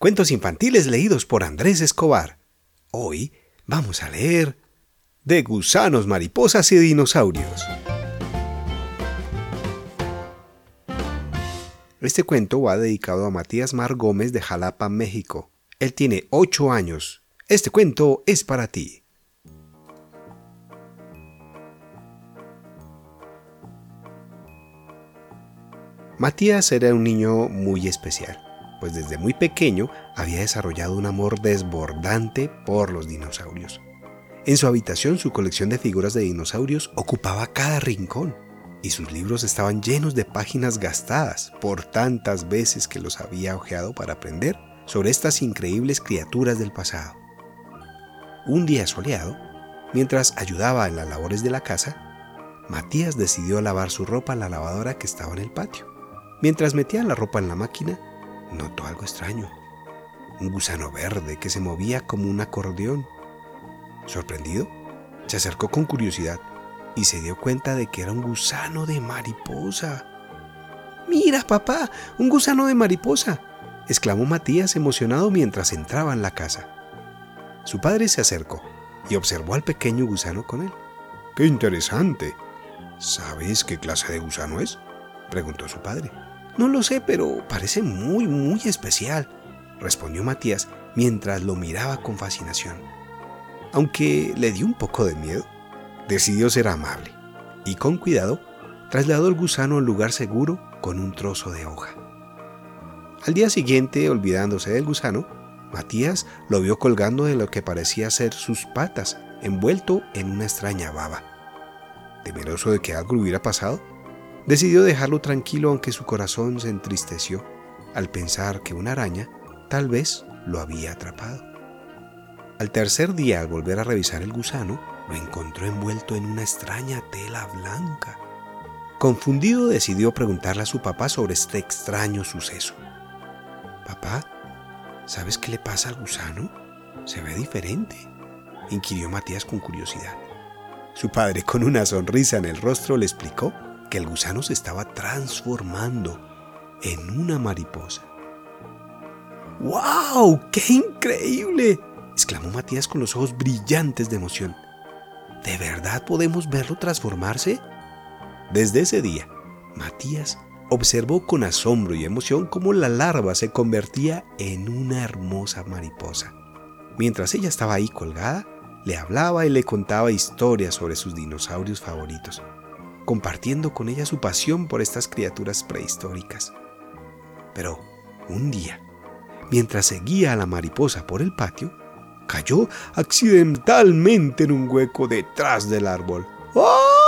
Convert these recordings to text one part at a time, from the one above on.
Cuentos infantiles leídos por Andrés Escobar. Hoy vamos a leer De gusanos, mariposas y dinosaurios. Este cuento va dedicado a Matías Mar Gómez de Jalapa, México. Él tiene 8 años. Este cuento es para ti. Matías era un niño muy especial pues desde muy pequeño había desarrollado un amor desbordante por los dinosaurios. En su habitación su colección de figuras de dinosaurios ocupaba cada rincón y sus libros estaban llenos de páginas gastadas por tantas veces que los había hojeado para aprender sobre estas increíbles criaturas del pasado. Un día soleado, mientras ayudaba en las labores de la casa, Matías decidió lavar su ropa en la lavadora que estaba en el patio. Mientras metía la ropa en la máquina, notó algo extraño. Un gusano verde que se movía como un acordeón. Sorprendido, se acercó con curiosidad y se dio cuenta de que era un gusano de mariposa. Mira, papá, un gusano de mariposa, exclamó Matías emocionado mientras entraba en la casa. Su padre se acercó y observó al pequeño gusano con él. ¡Qué interesante! ¿Sabes qué clase de gusano es? preguntó su padre. No lo sé, pero parece muy, muy especial, respondió Matías mientras lo miraba con fascinación. Aunque le dio un poco de miedo, decidió ser amable y con cuidado trasladó el gusano al lugar seguro con un trozo de hoja. Al día siguiente, olvidándose del gusano, Matías lo vio colgando de lo que parecía ser sus patas, envuelto en una extraña baba. Temeroso de que algo hubiera pasado, Decidió dejarlo tranquilo aunque su corazón se entristeció al pensar que una araña tal vez lo había atrapado. Al tercer día, al volver a revisar el gusano, lo encontró envuelto en una extraña tela blanca. Confundido, decidió preguntarle a su papá sobre este extraño suceso. Papá, ¿sabes qué le pasa al gusano? Se ve diferente, inquirió Matías con curiosidad. Su padre, con una sonrisa en el rostro, le explicó que el gusano se estaba transformando en una mariposa. ¡Wow! ¡Qué increíble! exclamó Matías con los ojos brillantes de emoción. ¿De verdad podemos verlo transformarse? Desde ese día, Matías observó con asombro y emoción cómo la larva se convertía en una hermosa mariposa. Mientras ella estaba ahí colgada, le hablaba y le contaba historias sobre sus dinosaurios favoritos compartiendo con ella su pasión por estas criaturas prehistóricas. Pero un día, mientras seguía a la mariposa por el patio, cayó accidentalmente en un hueco detrás del árbol. ¡Oh!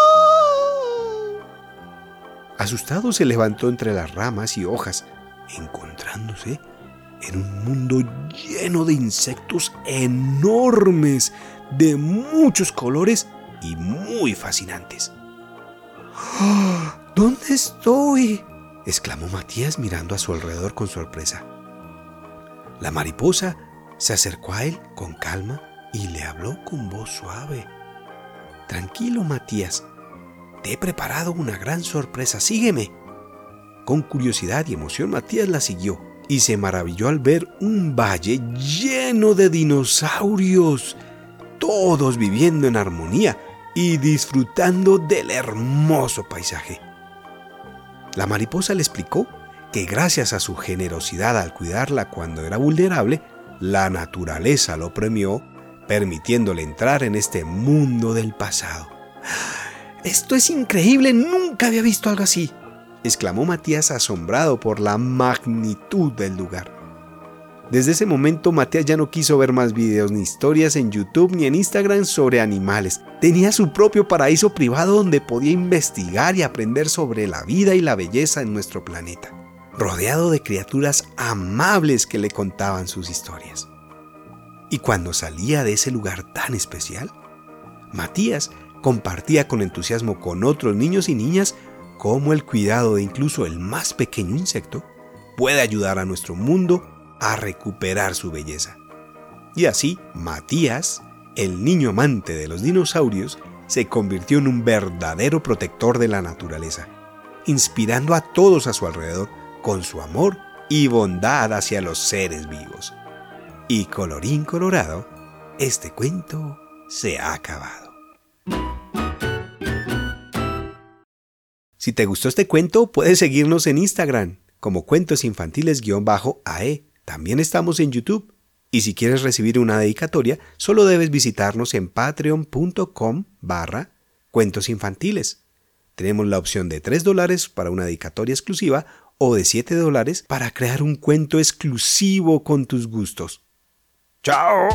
Asustado se levantó entre las ramas y hojas, encontrándose en un mundo lleno de insectos enormes, de muchos colores y muy fascinantes. ¿Dónde estoy? exclamó Matías mirando a su alrededor con sorpresa. La mariposa se acercó a él con calma y le habló con voz suave. Tranquilo, Matías. Te he preparado una gran sorpresa. Sígueme. Con curiosidad y emoción, Matías la siguió y se maravilló al ver un valle lleno de dinosaurios, todos viviendo en armonía y disfrutando del hermoso paisaje. La mariposa le explicó que gracias a su generosidad al cuidarla cuando era vulnerable, la naturaleza lo premió, permitiéndole entrar en este mundo del pasado. Esto es increíble, nunca había visto algo así, exclamó Matías asombrado por la magnitud del lugar. Desde ese momento Matías ya no quiso ver más videos ni historias en YouTube ni en Instagram sobre animales. Tenía su propio paraíso privado donde podía investigar y aprender sobre la vida y la belleza en nuestro planeta, rodeado de criaturas amables que le contaban sus historias. Y cuando salía de ese lugar tan especial, Matías compartía con entusiasmo con otros niños y niñas cómo el cuidado de incluso el más pequeño insecto puede ayudar a nuestro mundo a recuperar su belleza. Y así, Matías, el niño amante de los dinosaurios, se convirtió en un verdadero protector de la naturaleza, inspirando a todos a su alrededor con su amor y bondad hacia los seres vivos. Y colorín colorado, este cuento se ha acabado. Si te gustó este cuento, puedes seguirnos en Instagram como cuentos infantiles-ae. También estamos en YouTube. Y si quieres recibir una dedicatoria, solo debes visitarnos en patreon.com barra cuentos infantiles. Tenemos la opción de 3 dólares para una dedicatoria exclusiva o de 7 dólares para crear un cuento exclusivo con tus gustos. ¡Chao!